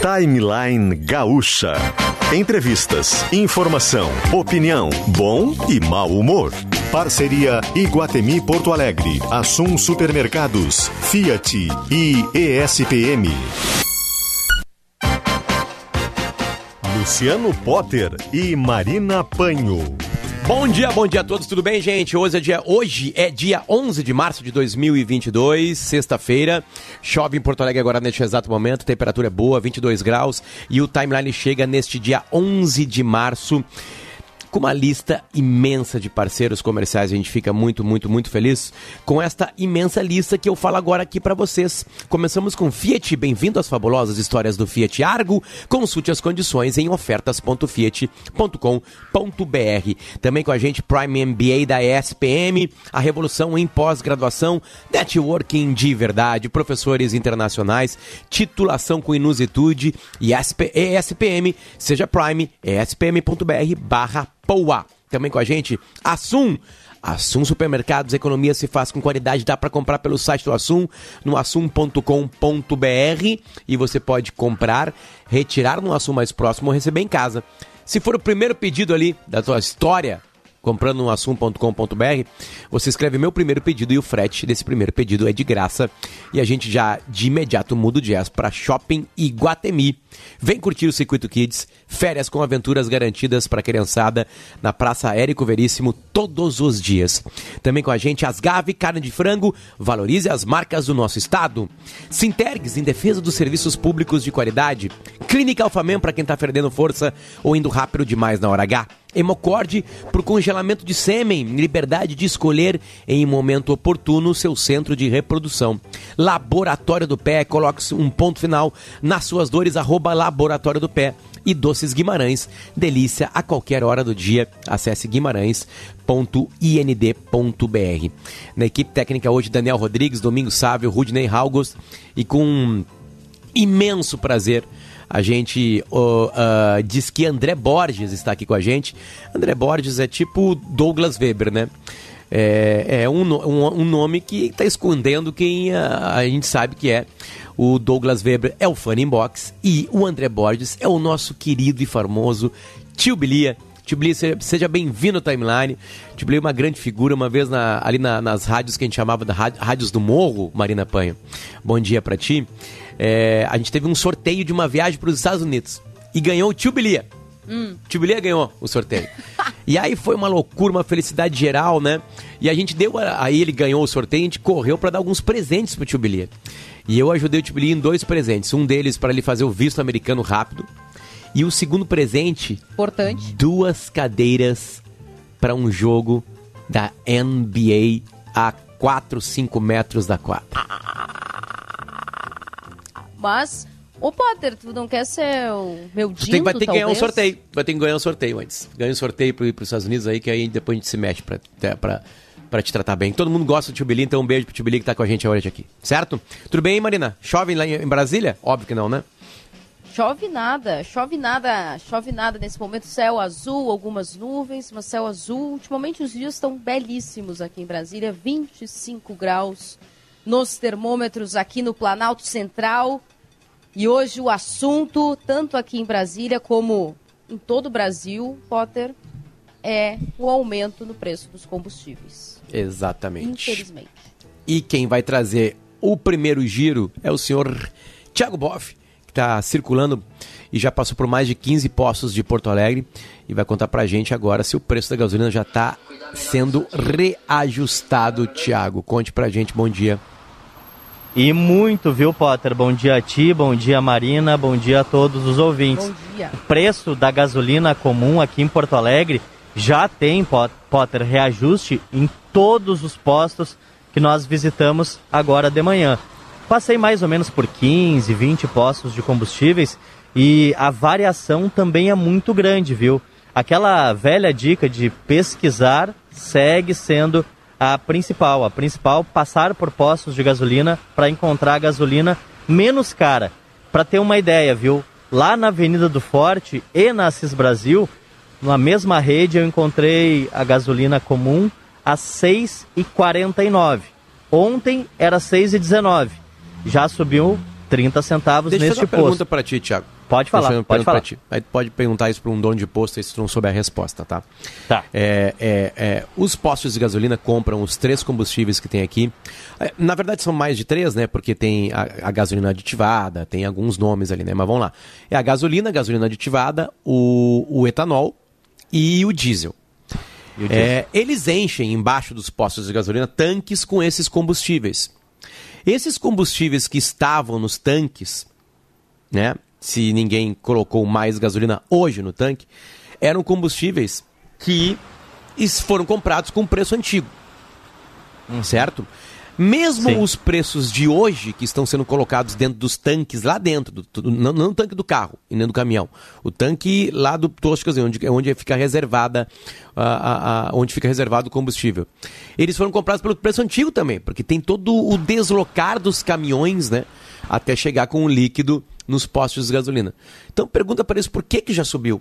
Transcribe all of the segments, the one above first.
Timeline Gaúcha. Entrevistas, informação, opinião, bom e mau humor. Parceria Iguatemi Porto Alegre, Assum Supermercados, Fiat e ESPM. Luciano Potter e Marina Panho. Bom dia, bom dia a todos, tudo bem, gente? Hoje é dia, hoje é dia 11 de março de 2022, sexta-feira. Chove em Porto Alegre agora neste exato momento, temperatura é boa, 22 graus, e o timeline chega neste dia 11 de março com uma lista imensa de parceiros comerciais. A gente fica muito, muito, muito feliz com esta imensa lista que eu falo agora aqui para vocês. Começamos com Fiat. Bem-vindo às fabulosas histórias do Fiat Argo. Consulte as condições em ofertas.fiat.com.br. Também com a gente Prime MBA da ESPM, a revolução em pós-graduação, networking de verdade, professores internacionais, titulação com inusitude e ESPM, seja Prime, espm.br Poa. Também com a gente, Assum. Assum Supermercados, economia se faz com qualidade, dá para comprar pelo site do Assum, no assum.com.br e você pode comprar, retirar no Assum mais próximo ou receber em casa. Se for o primeiro pedido ali da tua história, comprando no assum.com.br, você escreve meu primeiro pedido e o frete desse primeiro pedido é de graça. E a gente já de imediato muda o jazz para Shopping Iguatemi. Vem curtir o Circuito Kids, férias com aventuras garantidas para criançada na Praça Érico Veríssimo todos os dias. Também com a gente Asgave Carne de Frango, valorize as marcas do nosso estado. Sintergues em defesa dos serviços públicos de qualidade. Clínica Alfamem para quem está perdendo força ou indo rápido demais na hora H. Hemocorde o congelamento de sêmen, liberdade de escolher em momento oportuno seu centro de reprodução. Laboratório do Pé, coloque um ponto final nas suas dores, arroba Laboratório do Pé. E Doces Guimarães, delícia a qualquer hora do dia. Acesse guimarães.ind.br. Na equipe técnica hoje, Daniel Rodrigues, Domingos Sávio, Rudney Halgos e com imenso prazer a gente uh, uh, diz que André Borges está aqui com a gente. André Borges é tipo Douglas Weber, né? É, é um, um, um, nome que está escondendo quem a, a, gente sabe que é. O Douglas Weber é o Funny Box e o André Borges é o nosso querido e famoso Tio Bilia. Tio Bilia, seja bem-vindo ao Timeline. Tio Bilia é uma grande figura, uma vez na, ali na, nas rádios que a gente chamava de rádios do morro, Marina Panha. Bom dia para ti. É, a gente teve um sorteio de uma viagem para os Estados Unidos e ganhou o Tio Bilia. Hum. Tio Bilia ganhou o sorteio. e aí foi uma loucura, uma felicidade geral, né? E a gente deu, aí ele ganhou o sorteio, a gente correu para dar alguns presentes pro Tio Bilia. E eu ajudei o Tio Bilia em dois presentes. Um deles para ele fazer o visto americano rápido. E o segundo presente, importante, duas cadeiras para um jogo da NBA a 4, 5 metros da quadra. Mas, ô Potter, tu não quer ser o meu dinto, tem, Vai ter que ganhar um sorteio. Vai ter que ganhar um sorteio antes. Ganha um sorteio para os Estados Unidos aí, que aí depois a gente se mexe para para te tratar bem. Todo mundo gosta do Tio Billy, então um beijo pro Tio Billy que tá com a gente hoje aqui. Certo? Tudo bem, Marina? Chove lá em Brasília? Óbvio que não, né? Chove nada, chove nada, chove nada nesse momento. Céu azul, algumas nuvens, mas céu azul. Ultimamente os dias estão belíssimos aqui em Brasília, 25 graus nos termômetros aqui no Planalto Central. E hoje o assunto, tanto aqui em Brasília como em todo o Brasil, Potter, é o aumento no preço dos combustíveis. Exatamente. Infelizmente. E quem vai trazer o primeiro giro é o senhor Tiago Boff, está circulando e já passou por mais de 15 postos de Porto Alegre e vai contar pra gente agora se o preço da gasolina já está sendo reajustado, Tiago. Conte pra gente, bom dia. E muito, viu, Potter? Bom dia a ti, bom dia Marina, bom dia a todos os ouvintes. Bom dia. O preço da gasolina comum aqui em Porto Alegre já tem, Potter, reajuste em todos os postos que nós visitamos agora de manhã. Passei mais ou menos por 15, 20 postos de combustíveis e a variação também é muito grande, viu? Aquela velha dica de pesquisar segue sendo a principal. A principal, passar por postos de gasolina para encontrar gasolina menos cara. Para ter uma ideia, viu? Lá na Avenida do Forte e na Assis Brasil, na mesma rede, eu encontrei a gasolina comum a 6,49. Ontem era 6,19. Já subiu 30 centavos Deixa eu neste fazer uma pergunta posto. para ti, Thiago. Pode falar, eu pode falar. ti. Aí pode perguntar isso para um dono de posto aí se tu não souber a resposta, tá? Tá. É, é, é, os postos de gasolina compram os três combustíveis que tem aqui. É, na verdade, são mais de três, né? Porque tem a, a gasolina aditivada, tem alguns nomes ali, né? Mas vamos lá. É a gasolina, a gasolina aditivada, o, o etanol e o diesel. E o diesel? É, eles enchem embaixo dos postos de gasolina tanques com esses combustíveis. Esses combustíveis que estavam nos tanques, né? Se ninguém colocou mais gasolina hoje no tanque, eram combustíveis que foram comprados com preço antigo. Certo? Mesmo Sim. os preços de hoje que estão sendo colocados dentro dos tanques lá dentro, do, do- não, não o tanque do carro e nem do caminhão, o tanque lá do posto de gasolina, onde, onde fica reservada, a- a- a- onde fica reservado o combustível. Eles foram comprados pelo preço antigo também, porque tem todo o deslocar dos caminhões, né, até chegar com o líquido nos postos de gasolina. Então pergunta para eles por que que já subiu?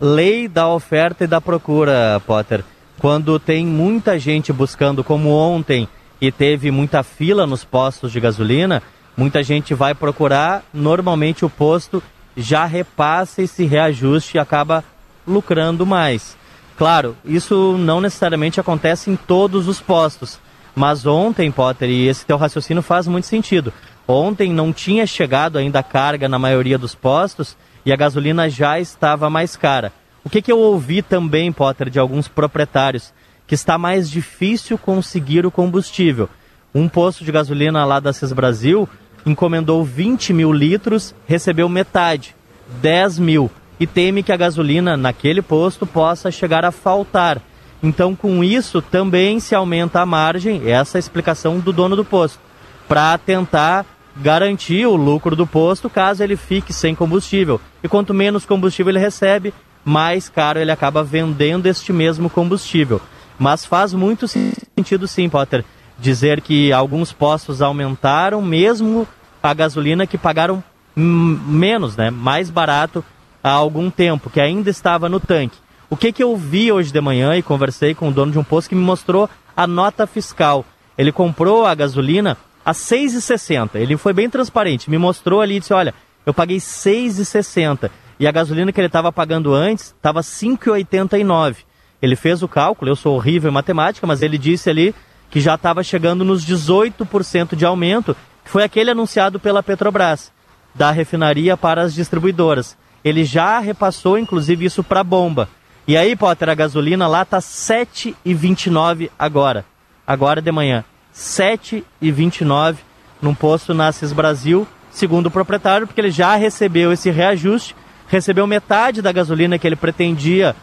lei da oferta e da procura, Potter. Quando tem muita gente buscando, como ontem, e teve muita fila nos postos de gasolina, muita gente vai procurar, normalmente o posto já repassa esse reajuste e acaba lucrando mais. Claro, isso não necessariamente acontece em todos os postos. Mas ontem, Potter, e esse teu raciocínio faz muito sentido. Ontem não tinha chegado ainda a carga na maioria dos postos e a gasolina já estava mais cara. O que, que eu ouvi também, Potter, de alguns proprietários? Que está mais difícil conseguir o combustível. Um posto de gasolina lá da CIS Brasil encomendou 20 mil litros, recebeu metade, 10 mil, e teme que a gasolina naquele posto possa chegar a faltar. Então, com isso, também se aumenta a margem, essa é a explicação do dono do posto, para tentar garantir o lucro do posto caso ele fique sem combustível. E quanto menos combustível ele recebe, mais caro ele acaba vendendo este mesmo combustível. Mas faz muito sentido sim, Potter, dizer que alguns postos aumentaram mesmo a gasolina que pagaram menos, né, mais barato há algum tempo, que ainda estava no tanque. O que, que eu vi hoje de manhã e conversei com o dono de um posto que me mostrou a nota fiscal. Ele comprou a gasolina a 6,60. Ele foi bem transparente, me mostrou ali e disse: Olha, eu paguei 6,60 e a gasolina que ele estava pagando antes estava 5,89. Ele fez o cálculo, eu sou horrível em matemática, mas ele disse ali que já estava chegando nos 18% de aumento, que foi aquele anunciado pela Petrobras, da refinaria para as distribuidoras. Ele já repassou, inclusive, isso para a bomba. E aí, Potter, a gasolina lá tá 7,29 agora. Agora de manhã. 7,29 num posto na Brasil, segundo o proprietário, porque ele já recebeu esse reajuste, recebeu metade da gasolina que ele pretendia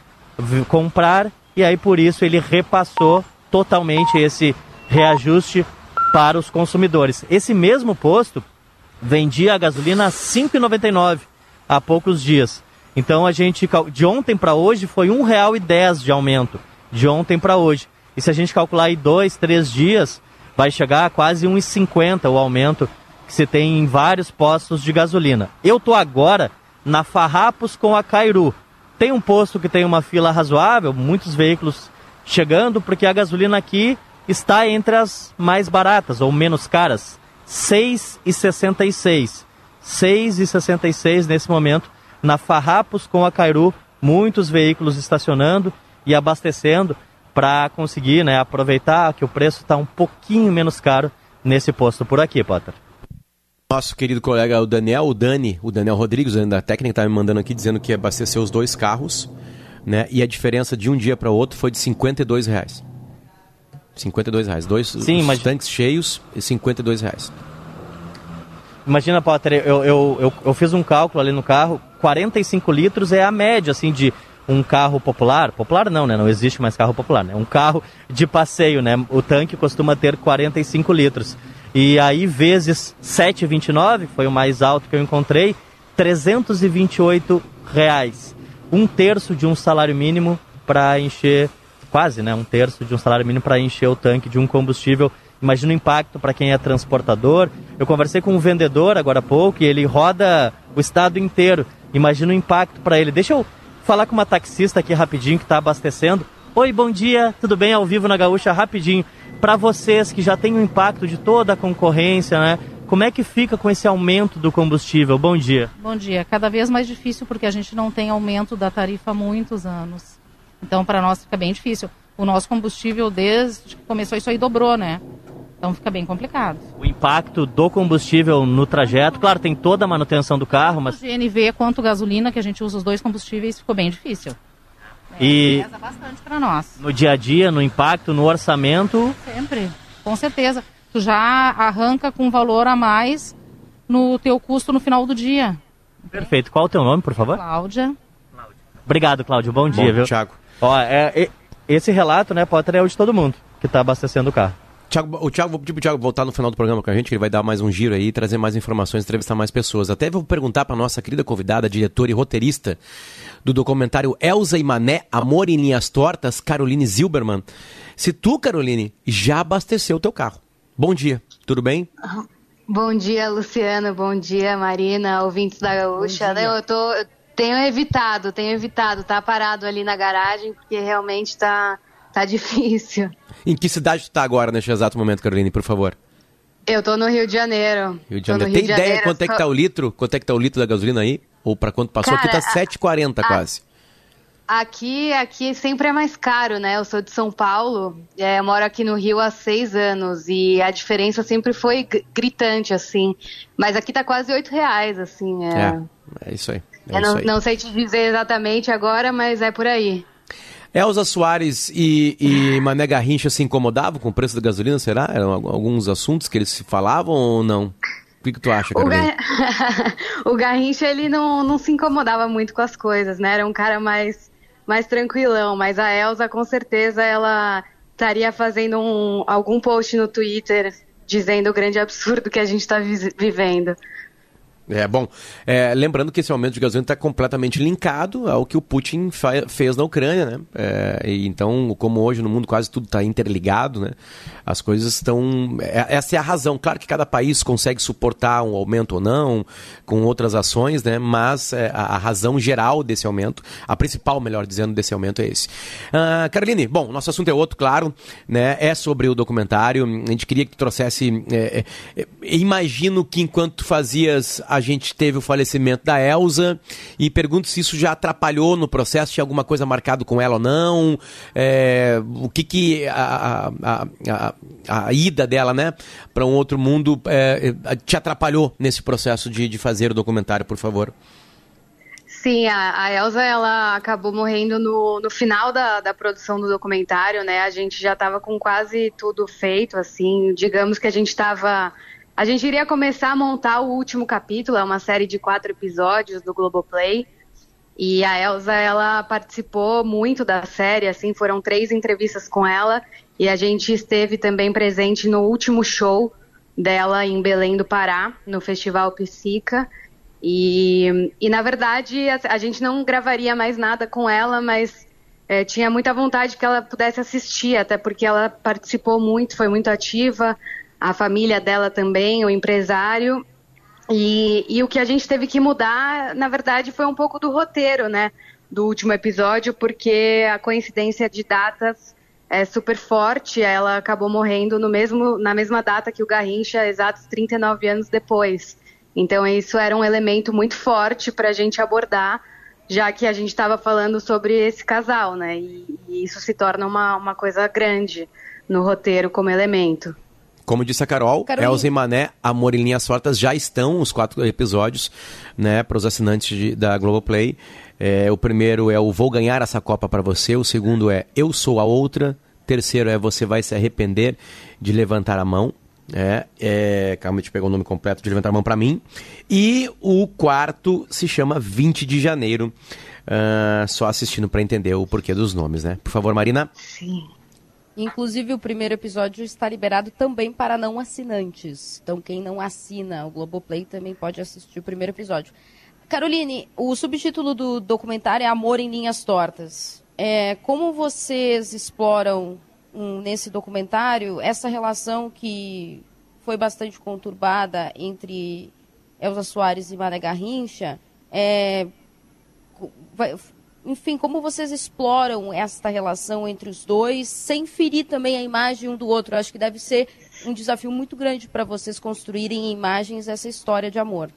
comprar, e aí por isso ele repassou totalmente esse reajuste para os consumidores. Esse mesmo posto vendia a gasolina a 5,99 há poucos dias. Então a gente de ontem para hoje foi R$ 1,10 de aumento, de ontem para hoje. E se a gente calcular aí dois, três dias, vai chegar a quase 1,50 o aumento que se tem em vários postos de gasolina. Eu tô agora na Farrapos com a Cairu. Tem um posto que tem uma fila razoável, muitos veículos chegando, porque a gasolina aqui está entre as mais baratas ou menos caras. 6,66. 6,66 nesse momento na Farrapos com a Cairu, muitos veículos estacionando e abastecendo para conseguir né, aproveitar que o preço está um pouquinho menos caro nesse posto por aqui, Potter. Nosso querido colega, o Daniel, o Dani, o Daniel Rodrigues, o da técnica, tá me mandando aqui dizendo que abasteceu os dois carros, né? E a diferença de um dia para outro foi de 52 reais. 52 reais. Dois Sim, mas- tanques cheios e 52 reais. Imagina, Potter, eu, eu, eu, eu fiz um cálculo ali no carro, 45 litros é a média, assim, de um carro popular. Popular não, né? Não existe mais carro popular, né? Um carro de passeio, né? O tanque costuma ter 45 litros. E aí, vezes 7,29, foi o mais alto que eu encontrei, 328 reais. Um terço de um salário mínimo para encher, quase, né? Um terço de um salário mínimo para encher o tanque de um combustível Imagina o impacto para quem é transportador. Eu conversei com um vendedor agora há pouco e ele roda o estado inteiro. Imagina o impacto para ele. Deixa eu falar com uma taxista aqui rapidinho que está abastecendo. Oi, bom dia, tudo bem? Ao vivo na Gaúcha, rapidinho. Para vocês que já têm o impacto de toda a concorrência, né? Como é que fica com esse aumento do combustível? Bom dia. Bom dia. Cada vez mais difícil porque a gente não tem aumento da tarifa há muitos anos. Então, para nós fica bem difícil. O nosso combustível, desde que começou isso aí, dobrou, né? Então fica bem complicado. O impacto do combustível no trajeto, claro, tem toda a manutenção do carro, mas. GNV quanto gasolina, que a gente usa os dois combustíveis, ficou bem difícil. É, E- Pesa bastante para nós. No dia a dia, no impacto, no orçamento, Sempre, com certeza. Tu já arranca com um valor a mais no teu custo no final do dia. perfeito. Qual o teu nome, por favor? Cláudia. Obrigado, Cláudio. Bom dia, Bom, viu? Thiago. Ó, é, é- esse relato, né, Potter, é o de todo mundo que está abastecendo o carro. Thiago, o Thiago, vou pedir pro Thiago voltar no final do programa com a gente, que ele vai dar mais um giro aí, trazer mais informações, entrevistar mais pessoas. Até vou perguntar para nossa querida convidada, diretora e roteirista do documentário Elza e Mané, Amor em Linhas Tortas, Caroline Zilberman, se tu, Caroline, já abasteceu o teu carro. Bom dia, tudo bem? Bom dia, Luciano. Bom dia, Marina, ouvintes da Gaúcha. Eu tô, eu tenho evitado, tenho evitado, tá parado ali na garagem, porque realmente tá, tá difícil. Em que cidade tu tá agora, neste exato momento, Caroline, por favor? Eu tô no Rio de Janeiro. Rio de Janeiro. Rio Tem de ideia Janeiro, quanto é que tá o litro? Quanto é que tá o litro da gasolina aí? Ou para quanto passou? Aqui tá Cara, a- 7,40 quase. Aqui, aqui sempre é mais caro, né? Eu sou de São Paulo, é, eu moro aqui no Rio há seis anos e a diferença sempre foi gr- gritante, assim. Mas aqui tá quase oito reais, assim. É. É, é isso aí. É Eu isso não, aí. não sei te dizer exatamente agora, mas é por aí. Elza Soares e, e Mané Garrincha se incomodavam com o preço da gasolina, será? Eram al- alguns assuntos que eles se falavam ou não? O que, que tu acha, O, Caroline? Gar... o Garrincha, ele não, não se incomodava muito com as coisas, né? Era um cara mais, mais tranquilão, mas a Elsa, com certeza, ela estaria fazendo um, algum post no Twitter dizendo o grande absurdo que a gente está vivendo. É, bom, é, lembrando que esse aumento de gasolina está completamente linkado ao que o Putin fez na Ucrânia, né? É, e então, como hoje no mundo quase tudo está interligado, né? As coisas estão... é- essa é a razão. Claro que cada país consegue suportar um aumento ou não, com outras ações, né? Mas é, a, a razão geral desse aumento, a principal, melhor dizendo, desse aumento é esse. Ah, Caroline, bom, nosso assunto é outro, claro, né? É sobre o documentário. A gente queria que tu trouxesse... é, é, imagino que enquanto fazias a gente teve o falecimento da Elsa e pergunto se isso já atrapalhou no processo, tinha alguma coisa marcado com ela ou não, é, o que que a, a, a, a- ida dela, né, para um outro mundo é, é, te atrapalhou nesse processo de, de fazer o documentário, por favor. Sim, a, a Elsa ela acabou morrendo no, no final da, da produção do documentário, né? A gente já estava com quase tudo feito, assim. Digamos que a gente estava. A gente iria começar a montar o último capítulo, é uma série de quatro episódios do Globoplay. E a Elsa, ela participou muito da série, assim, foram três entrevistas com ela. E a gente esteve também presente no último show dela em Belém do Pará, no Festival Psica. E, e na verdade, a, a gente não gravaria mais nada com ela, mas eh, tinha muita vontade que ela pudesse assistir, até porque ela participou muito, foi muito ativa, a família dela também, o empresário. E, e o que a gente teve que mudar, na verdade, foi um pouco do roteiro, né? Do último episódio, porque a coincidência de datas é super forte. Ela acabou morrendo no mesmo, na mesma data que o Garrincha, exatos 39 anos depois. Então, isso era um elemento muito forte para a gente abordar, já que a gente estava falando sobre esse casal, né? E, e isso se torna uma, uma coisa grande no roteiro como elemento. Como disse a Carol, Caroline. Elza e Mané, Amor em Linhas Tortas, já estão os quatro episódios, né, para os assinantes de- da Globoplay. É, o primeiro é o Vou Ganhar Essa Copa para Você, o segundo é Eu Sou a Outra, terceiro é Você Vai Se Arrepender de Levantar a Mão. É, é, calma, eu pegar o nome completo de Levantar a Mão para mim. E o quarto se chama 20 de Janeiro. Ah, só assistindo para entender o porquê dos nomes, né? Por favor, Marina. Sim. Inclusive, o primeiro episódio está liberado também para não assinantes. Então, quem não assina o Globoplay também pode assistir o primeiro episódio. Caroline, o subtítulo do documentário é Amor em Linhas Tortas. É, como vocês exploram hum, nesse documentário essa relação que foi bastante conturbada entre Elza Soares e Mané Garrincha? É, vai- enfim, como vocês exploram esta relação entre os dois, sem ferir também a imagem um do outro? Eu acho que deve ser um desafio muito grande para vocês construírem em imagens essa história de amor.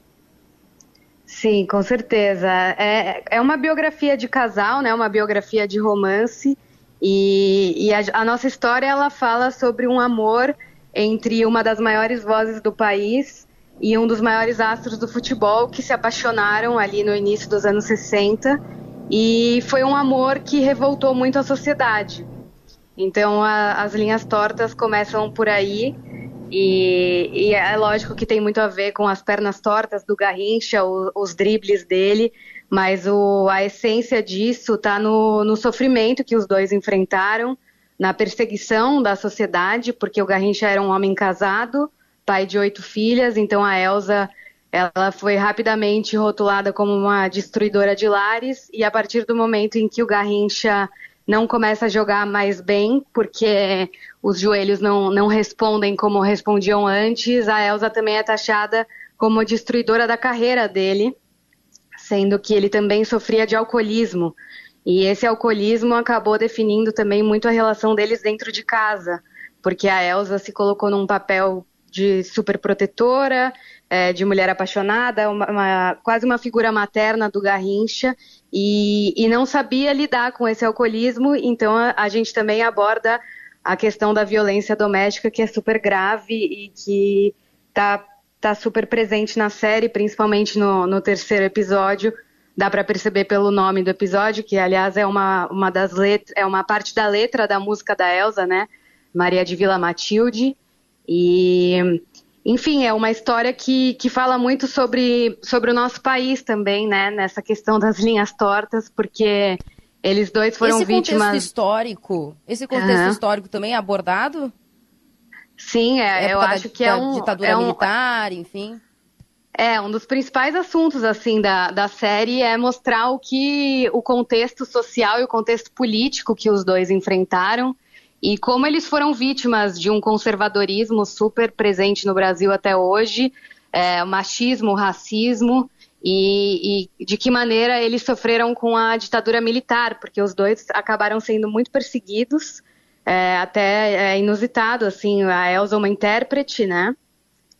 Sim, com certeza. É, é uma biografia de casal, né? Uma biografia de romance. E, e a, a, nossa história ela fala sobre um amor entre uma das maiores vozes do país e um dos maiores astros do futebol que se apaixonaram ali no início dos anos 60 e foi um amor que revoltou muito a sociedade. Então a, as linhas tortas começam por aí e, e, é lógico que tem muito a ver com as pernas tortas do Garrincha, o, os dribles dele, mas o, a essência disso está no, no sofrimento que os dois enfrentaram, na perseguição da sociedade, porque o Garrincha era um homem casado, pai de oito filhas, então a Elsa ela foi rapidamente rotulada como uma destruidora de lares e a partir do momento em que o Garrincha não começa a jogar mais bem, porque os joelhos não, não respondem como respondiam antes, a Elsa também é taxada como destruidora da carreira dele, sendo que ele também sofria de alcoolismo. E esse alcoolismo acabou definindo também muito a relação deles dentro de casa, porque a Elsa se colocou num papel de super protetora, é, de mulher apaixonada, uma, uma, quase uma figura materna do Garrincha, e, e, não sabia lidar com esse alcoolismo, então a, a, gente também aborda a questão da violência doméstica, que é super grave e que está tá super presente na série, principalmente no, no terceiro episódio. Dá para perceber pelo nome do episódio, que aliás é uma, uma das letras, é uma parte da letra da música da Elsa, né? Maria de Vila Matilde. E, enfim, é uma história que, que fala muito sobre, sobre o nosso país também, né? Nessa questão das linhas tortas, porque eles dois foram esse vítimas. Contexto histórico, esse contexto uhum. histórico também é abordado? Sim, é, eu acho que é um. Ditadura é um, militar, enfim. É, um dos principais assuntos, assim, da, da série é mostrar o que o contexto social e o contexto político que os dois enfrentaram e como eles foram vítimas de um conservadorismo super presente no Brasil até hoje, é, machismo, racismo, e, e, de que maneira eles sofreram com a ditadura militar, porque os dois acabaram sendo muito perseguidos, é, até é inusitado, assim, a Elsa uma intérprete, né,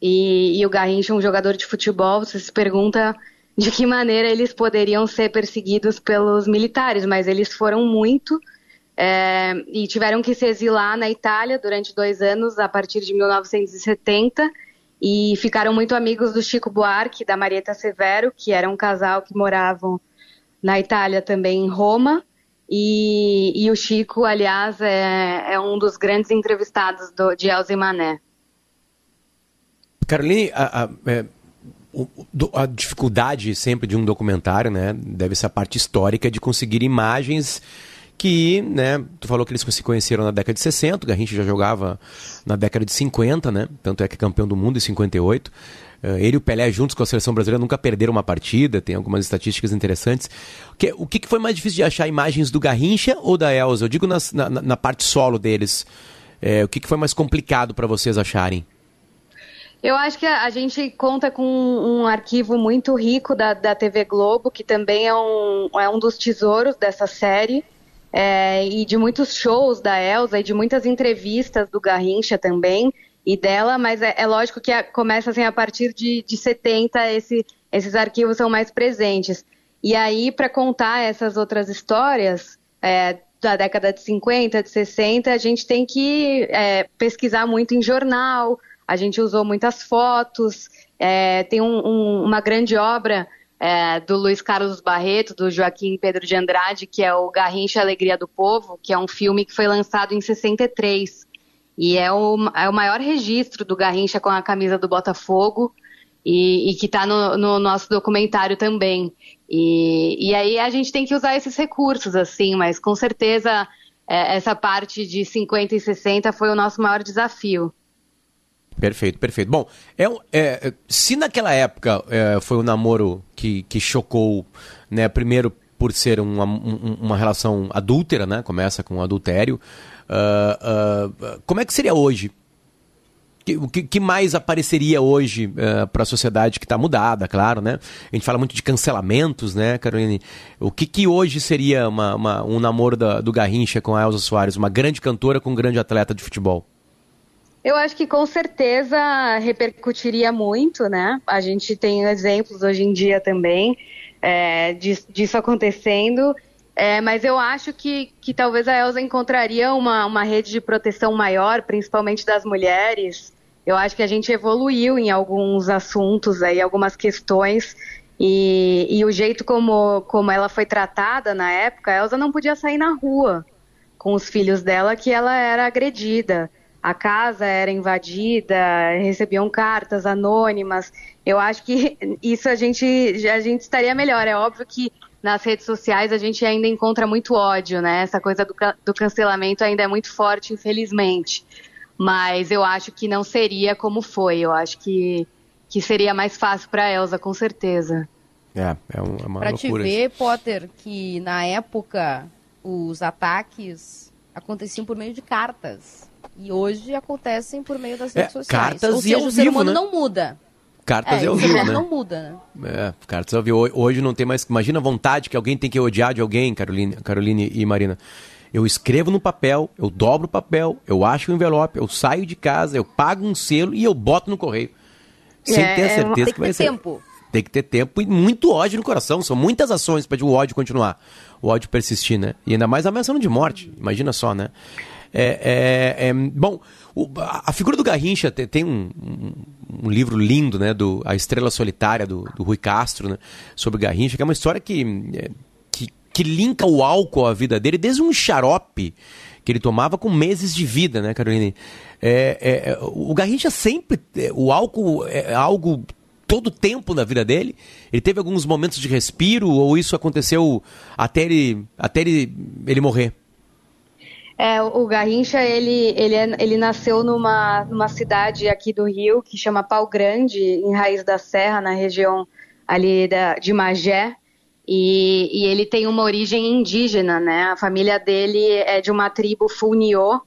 e, e o Garrincha um jogador de futebol, você se pergunta de que maneira eles poderiam ser perseguidos pelos militares, mas eles foram muito, é, e tiveram que se exilar na Itália durante dois anos, a partir de 1970, e ficaram muito amigos do Chico Buarque e da Marieta Severo, que era um casal que moravam na Itália também, em Roma. E, e o Chico, aliás, é, é, um dos grandes entrevistados do, de Elza Mané. Caroline, a, a, é, a, dificuldade sempre de um documentário, né, deve ser a parte histórica de conseguir imagens que, né, tu falou que eles se conheceram na década de 60, o Garrincha já jogava na década de 50, né, tanto é que é campeão do mundo em 58. Uh, ele e o Pelé juntos com a seleção brasileira nunca perderam uma partida, tem algumas estatísticas interessantes. O que, foi mais difícil de achar, imagens do Garrincha ou da Elza? Eu digo nas, na, na, parte solo deles. É, o que, foi mais complicado para vocês acharem? Eu acho que a, gente conta com um arquivo muito rico da, da TV Globo, que também é um, é um dos tesouros dessa série é, e de muitos shows da Elsa e de muitas entrevistas do Garrincha também e dela, mas é, é lógico que a, começa assim a partir de, de 70 esse, esses arquivos são mais presentes. E aí, para contar essas outras histórias é, da década de 50, de 60, a gente tem que é, pesquisar muito em jornal, a gente usou muitas fotos, é, tem um, um, uma grande obra é, do Luiz Carlos Barreto, do Joaquim Pedro de Andrade, que é o Garrincha Alegria do Povo, que é um filme que foi lançado em 63. E é o, é o maior registro do Garrincha com a camisa do Botafogo e, e que está no, no, nosso documentário também. E, e aí a gente tem que usar esses recursos, assim, mas com certeza é, essa parte de 50 e 60 foi o nosso maior desafio. Perfeito, perfeito. Bom, é, é, se naquela época é, foi um namoro que, que chocou, né, primeiro por ser uma, uma relação adúltera, né, começa com um adultério, uh, uh, como é que seria hoje? O que, que, mais apareceria hoje uh, para a sociedade que está mudada, claro, né? A gente fala muito de cancelamentos, né, Caroline? O que, que hoje seria uma, uma, um namoro da, do Garrincha com a Elza Soares, uma grande cantora com um grande atleta de futebol? Eu acho que com certeza repercutiria muito, né? A gente tem exemplos hoje em dia também é, disso acontecendo. É, mas eu acho que, que talvez a Elsa encontraria uma, uma rede de proteção maior, principalmente das mulheres. Eu acho que a gente evoluiu em alguns assuntos aí, algumas questões. E, e o jeito como, como ela foi tratada na época, a Elsa não podia sair na rua com os filhos dela, que ela era agredida a casa era invadida, recebiam cartas anônimas. Eu acho que isso a gente, a gente estaria melhor. É óbvio que nas redes sociais a gente ainda encontra muito ódio, né? Essa coisa do, do cancelamento ainda é muito forte, infelizmente. Mas eu acho que não seria como foi. Eu acho que, que seria mais fácil para a Elsa, com certeza. É, é, uma, é uma pra te ver, Potter, que na época os ataques aconteciam por meio de cartas. E hoje acontecem por meio das é, redes é, sociais. Cartas Ou seja, e ao o ser humano né? não muda. Cartas é, e ao vivo, né? não muda, né? É, cartas ao vivo. Hoje não tem mais... Imagina a vontade que alguém tem que odiar de alguém, Caroline, Caroline e Marina. Eu escrevo no papel, eu dobro o papel, eu acho o envelope, eu saio de casa, eu pago um selo e eu boto no correio. Sem é, ter a é certeza que vai ser. tempo. Tem que ter tempo e muito ódio no coração. São muitas ações para o ódio continuar. O ódio persistir, né? E ainda mais ameaçando de morte. Imagina só, né? É, é, é, bom, o, a figura do Garrincha tem, tem um, um, um, livro lindo, né? Do, a Estrela Solitária, do, do Rui Castro, né, sobre Garrincha, que é uma história que, é, que, que linka o álcool à vida dele, desde um xarope que ele tomava com meses de vida, né, Caroline? É, é, o Garrincha sempre. O álcool é algo todo tempo na vida dele? Ele teve alguns momentos de respiro ou isso aconteceu até ele, até ele, ele morrer? É, o Garrincha, ele, ele, é, ele nasceu numa, numa cidade aqui do Rio que chama Pau Grande, em Raiz da Serra, na região ali da, de Magé. E, e, ele tem uma origem indígena, né? A família dele é de uma tribo Funiô,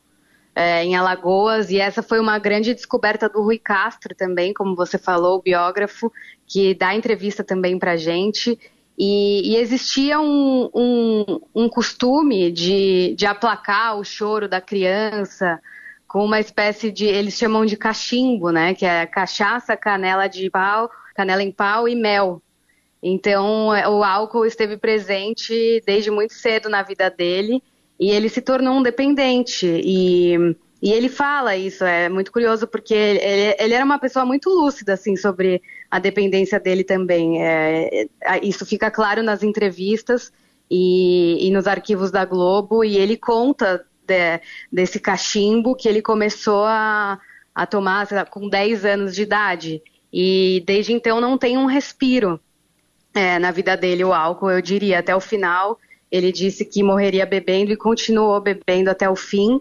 é, em Alagoas, e essa foi uma grande descoberta do Rui Castro também, como você falou, o biógrafo, que dá entrevista também pra gente. E, e existia um, um, um costume de, de aplacar o choro da criança com uma espécie de, eles chamam de cachimbo, né? Que é cachaça, canela de pau, canela em pau e mel. Então, é, o álcool esteve presente desde muito cedo na vida dele e ele se tornou um dependente. E, e ele fala isso, é muito curioso, porque ele, ele era uma pessoa muito lúcida, assim, sobre a dependência dele também. É, é, isso fica claro nas entrevistas e, e, nos arquivos da Globo, e ele conta de, desse cachimbo que ele começou a, a tomar lá, com 10 anos de idade. E desde então não tem um respiro é, na vida dele, o álcool, eu diria, até o final. Ele disse que morreria bebendo e continuou bebendo até o fim.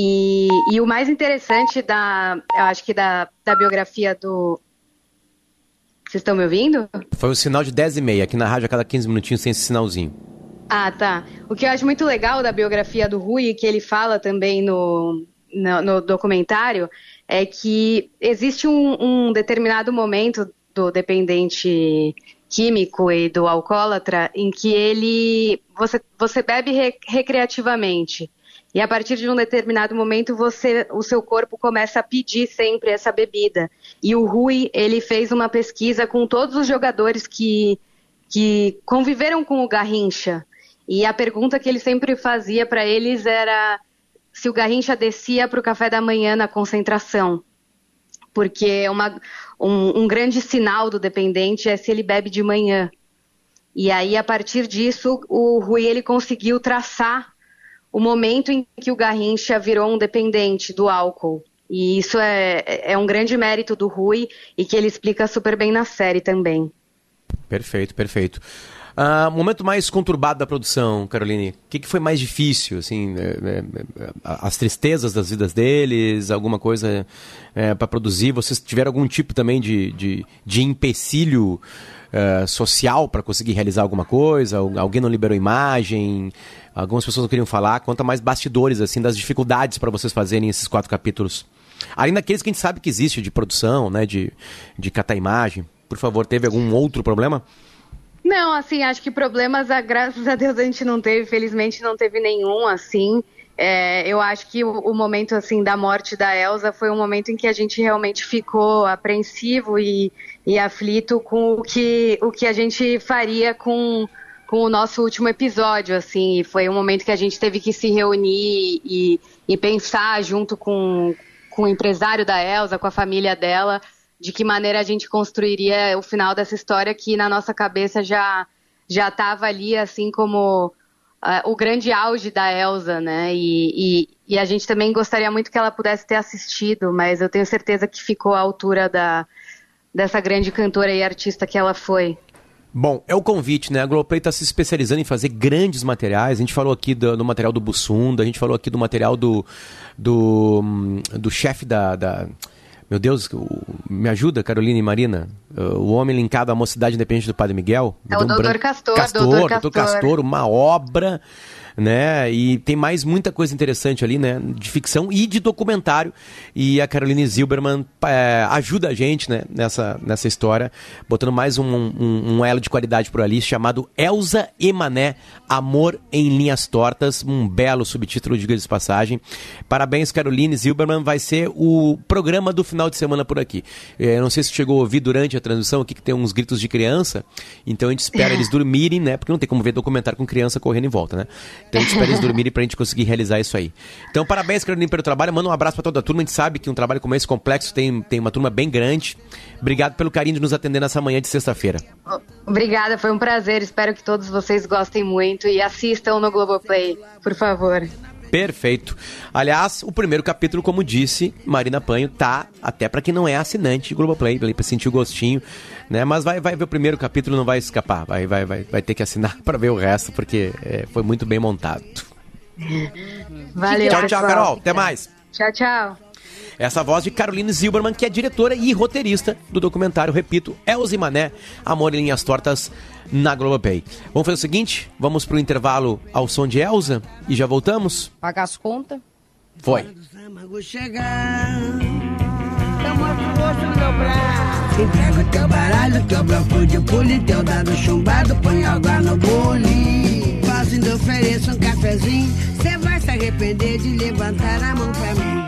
E, e o mais interessante da, eu acho que da, da biografia do, vocês estão me ouvindo? Foi o sinal de 10 e meia. Aqui na rádio, a cada 15 minutinhos tem esse sinalzinho. Ah, tá. O que eu acho muito legal da biografia do Rui, que ele fala também no, no, no documentário, é que existe um, um, determinado momento do dependente químico e do alcoólatra em que ele você, você bebe recreativamente e a partir de um determinado momento você, o seu corpo começa a pedir sempre essa bebida. E o Rui, ele fez uma pesquisa com todos os jogadores que, que conviveram com o Garrincha. E a pergunta que ele sempre fazia para eles era se o Garrincha descia para o café da manhã na concentração. Porque uma, um, um grande sinal do dependente é se ele bebe de manhã. E aí, a partir disso, o Rui ele conseguiu traçar o momento em que o Garrincha virou um dependente do álcool. E isso é, é um grande mérito do Rui e que ele explica super bem na série também. Perfeito, perfeito. Uh, momento mais conturbado da produção, Caroline. O que, que foi mais difícil? Assim, é, é, as tristezas das vidas deles, alguma coisa é, para produzir? Vocês tiveram algum tipo também de, de, de empecilho uh, social para conseguir realizar alguma coisa? Alguém não liberou imagem? Algumas pessoas não queriam falar. Conta mais bastidores assim das dificuldades para vocês fazerem esses quatro capítulos. Além daqueles que a gente sabe que existe de produção, né, de, de catar imagem. Por favor, teve algum outro problema? Não, assim, acho que problemas, graças a Deus, a gente não teve, felizmente não teve nenhum, assim. é, eu acho que o, o, momento assim da morte da Elsa foi um momento em que a gente realmente ficou apreensivo e, e aflito com o que, o que a gente faria com, com o nosso último episódio, assim, e foi um momento que a gente teve que se reunir e, e pensar junto com, com o empresário da Elsa, com a família dela, de que maneira a gente construiria o final dessa história que na nossa cabeça já já estava ali assim como uh, o grande auge da Elsa, né? E, e, e, a gente também gostaria muito que ela pudesse ter assistido, mas eu tenho certeza que ficou à altura da, dessa grande cantora e artista que ela foi. Bom, é o convite, né? A Globoplay está se especializando em fazer grandes materiais. A gente falou aqui do, do material do Bussunda, a gente falou aqui do material do, do, hum, do chefe da, da meu Deus, me ajuda, Carolina e Marina. O homem linkado à mocidade independente do Padre Miguel. É o Doutor Castor, Castor, Doutor Castor. Castor, uma obra né? E tem mais muita coisa interessante ali, né? De ficção e de documentário. E a Caroline Zilberman é, ajuda a gente, né? Nessa, nessa história, botando mais um, um, um elo de qualidade por ali, chamado Elza Emané, Amor em Linhas Tortas. Um belo subtítulo, diga de passagem. Parabéns, Caroline Zilberman. Vai ser o programa do final de semana por aqui. É, eu não sei se chegou a ouvir durante a transmissão aqui que tem uns gritos de criança. Então a gente espera eles dormirem, né? Porque não tem como ver documentário com criança correndo em volta, né? A gente espera eles dormirem pra gente conseguir realizar isso aí. Então, parabéns, Carolina, pelo trabalho. Manda um abraço pra toda a turma. A gente sabe que um trabalho como esse complexo tem, tem uma turma bem grande. Obrigado pelo carinho de nos atender nessa manhã de sexta-feira. Obrigada, foi um prazer. Espero que todos vocês gostem muito e assistam no Globoplay, por favor. Perfeito. Aliás, o primeiro capítulo, como disse, Marina Panho, tá até para quem não é assinante de Globoplay, para sentir o gostinho, né? Mas vai, vai ver o primeiro capítulo, não vai escapar. Vai, vai, vai, vai ter que assinar para ver o resto, porque é, foi muito bem montado. Valeu. Tchau, tchau, Carol. Até mais. Tchau, tchau. Essa voz de Caroline Zilberman, que é diretora e roteirista do documentário, repito, Elze Mané, Amor em Linhas Tortas, na Globopay. Vamos fazer o seguinte, vamos pro intervalo ao som de Elza e já voltamos? Pagar as contas. Foi. Entrega o teu baralho, teu bloco de pule, teu dado chumbado, põe água no bule. Fazendo ofereço um cafezinho, cê vai se arrepender de levantar a mão pra mim.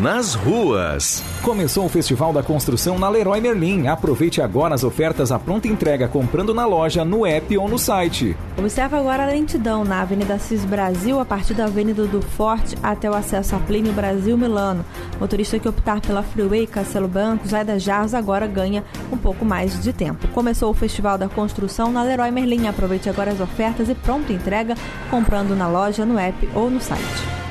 nas ruas. Começou o Festival da Construção na Leroy Merlin. Aproveite agora as ofertas à pronta entrega comprando na loja, no app ou no site. Observe agora a lentidão na Avenida Cis Brasil, a partir da Avenida do Forte até o acesso a Plínio Brasil Milano. Motorista que optar pela Freeway Castelo Branco, Zaida Jarros agora ganha um pouco mais de tempo. Começou o Festival da Construção na Leroy Merlin. Aproveite agora as ofertas e pronta entrega comprando na loja, no app ou no site.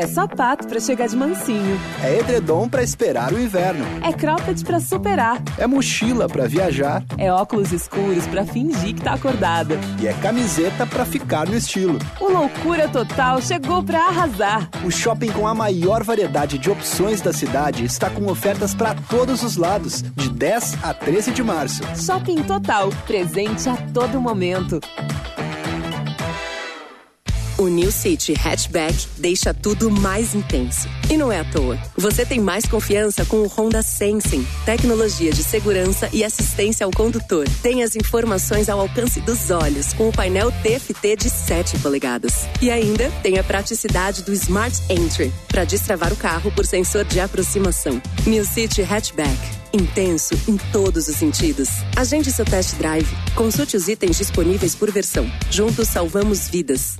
É sapato para chegar de mansinho. É edredom para esperar o inverno. É cropped para superar. É mochila para viajar. É óculos escuros para fingir que tá acordada. E é camiseta para ficar no estilo. O Loucura Total chegou para arrasar. O shopping com a maior variedade de opções da cidade está com ofertas para todos os lados, de 10 a 13 de março. Shopping Total, presente a todo momento. O New City Hatchback deixa tudo mais intenso. E não é à toa. Você tem mais confiança com o Honda Sensing, tecnologia de segurança e assistência ao condutor. Tem as informações ao alcance dos olhos com o painel TFT de 7 polegadas. E ainda tem a praticidade do Smart Entry para destravar o carro por sensor de aproximação. New City Hatchback intenso em todos os sentidos. Agende seu test drive. Consulte os itens disponíveis por versão. Juntos salvamos vidas.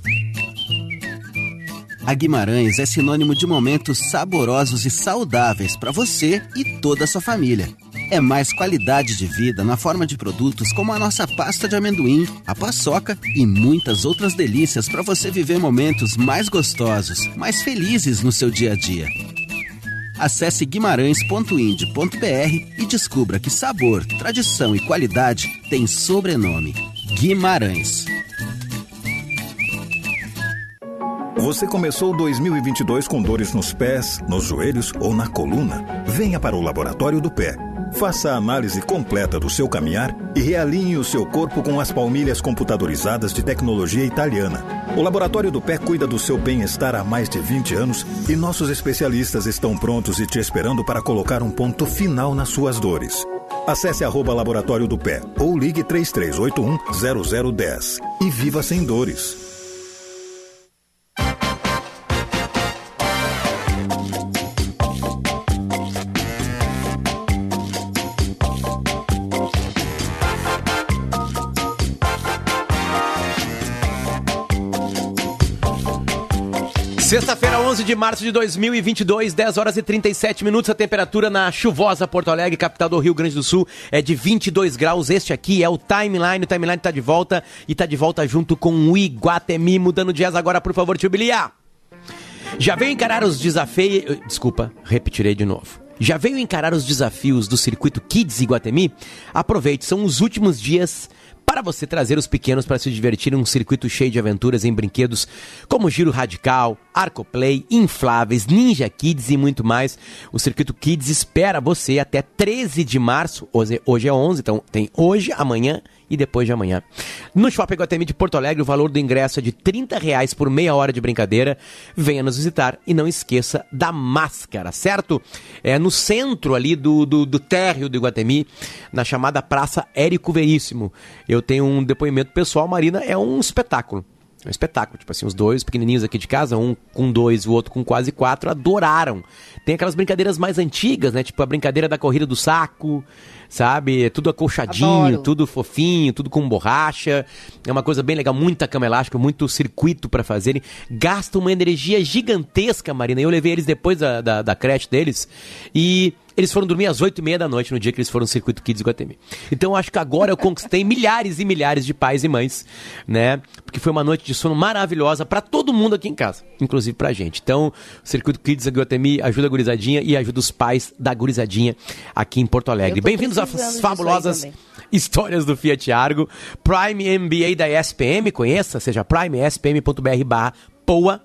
A Guimarães é sinônimo de momentos saborosos e saudáveis para você e toda a sua família. É mais qualidade de vida na forma de produtos como a nossa pasta de amendoim, a paçoca e muitas outras delícias para você viver momentos mais gostosos, mais felizes no seu dia a dia. Acesse guimarães.ind.br e descubra que sabor, tradição e qualidade têm sobrenome. Guimarães. Você começou 2022 com dores nos pés, nos joelhos ou na coluna? Venha para o Laboratório do Pé. Faça a análise completa do seu caminhar e realinhe o seu corpo com as palmilhas computadorizadas de tecnologia italiana. O Laboratório do Pé cuida do seu bem-estar há mais de 20 anos e nossos especialistas estão prontos e te esperando para colocar um ponto final nas suas dores. Acesse arroba Laboratório do Pé ou ligue 3381 0010 e viva sem dores. Sexta-feira, 11 de março de 2022, 10 horas e 37 minutos. A temperatura na chuvosa Porto Alegre, capital do Rio Grande do Sul, é de 22 graus. Este aqui é o Timeline. O Timeline está de volta e está de volta junto com o Iguatemi. Mudando jazz agora, por favor, tio Bilia. Já veio encarar os desafios... Desculpa, repetirei de novo. Já veio encarar os desafios do circuito Kids Iguatemi? Aproveite, são os últimos dias para você trazer os pequenos para se divertir em um circuito cheio de aventuras em brinquedos como Giro Radical, Arcoplay, Infláveis, Ninja Kids e muito mais. O Circuito Kids espera você até 13 de março. Hoje, hoje é 11, então tem hoje, amanhã e depois de amanhã. No Shopping Guatemi de Porto Alegre, o valor do ingresso é de 30 reais por meia hora de brincadeira. Venha nos visitar e não esqueça da máscara, certo? É no centro ali do, do, do térreo do Iguatemi, na chamada Praça Érico Veríssimo. Eu tenho um depoimento pessoal, Marina, é um espetáculo. É um espetáculo. Tipo assim, os dois pequenininhos aqui de casa, um com dois, o outro com quase quatro, adoraram. Tem aquelas brincadeiras mais antigas, né? Tipo a brincadeira da corrida do saco sabe? Tudo acolchadinho, Adoro. tudo fofinho, tudo com borracha. É uma coisa bem legal, muita cama elástica, muito circuito para fazerem. Gasta uma energia gigantesca, Marina. Eu levei eles depois da, da, da creche deles e eles foram dormir às 8 e meia da noite no dia que eles foram no Circuito Kids Guatemi. Então eu acho que agora eu conquistei milhares e milhares de pais e mães, né? Porque foi uma noite de sono maravilhosa para todo mundo aqui em casa, inclusive pra gente. Então, o Circuito Kids Guatemi ajuda a gurizadinha e ajuda os pais da gurizadinha aqui em Porto Alegre. Bem-vindos às fabulosas histórias do Fiat Argo. Prime MBA da ESPM, conheça, seja primespm.br poa.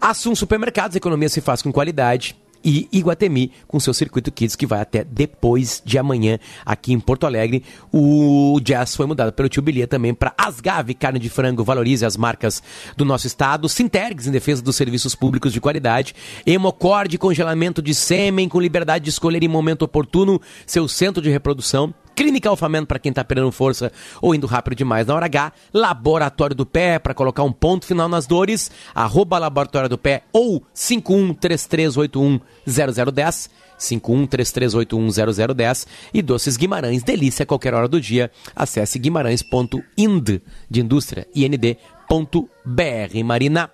Assum Supermercados, economia se faz com qualidade e Iguatemi com seu circuito Kids que vai até depois de amanhã aqui em Porto Alegre. O Jazz foi mudado pelo Tio Bilia também para Asgave Carne de Frango, valorize as marcas do nosso estado. Sintergs em defesa dos serviços públicos de qualidade. Hemocorde congelamento de sêmen com liberdade de escolher em momento oportuno seu centro de reprodução. Clínica Alfamento para quem está perdendo força ou indo rápido demais na hora H. Laboratório do Pé para colocar um ponto final nas dores. Arroba Laboratório do Pé ou 5133810010. 5133810010 e Doces Guimarães, delícia a qualquer hora do dia. Acesse guimarães.ind de indústria ind.br. Marina.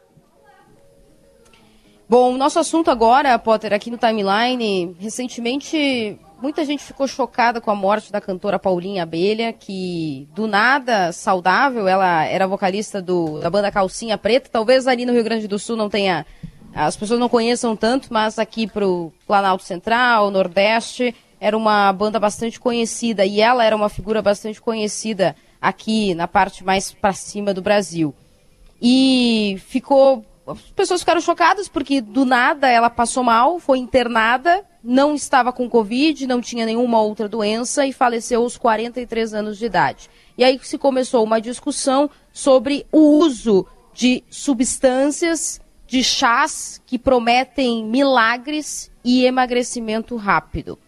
Bom, nosso assunto agora, Potter, aqui no timeline, recentemente Muita gente ficou chocada com a morte da cantora Paulinha Abelha, que do nada saudável, ela era vocalista do, da banda Calcinha Preta. Talvez ali no Rio Grande do Sul não tenha. As pessoas não conheçam tanto, mas aqui pro Planalto Central, Nordeste, era uma banda bastante conhecida. E ela era uma figura bastante conhecida aqui na parte mais para cima do Brasil. E ficou as pessoas ficaram chocadas porque do nada ela passou mal, foi internada, não estava com Covid, não tinha nenhuma outra doença e faleceu aos 43 anos de idade. E aí se começou uma discussão sobre o uso de substâncias, de chás que prometem milagres e emagrecimento rápido.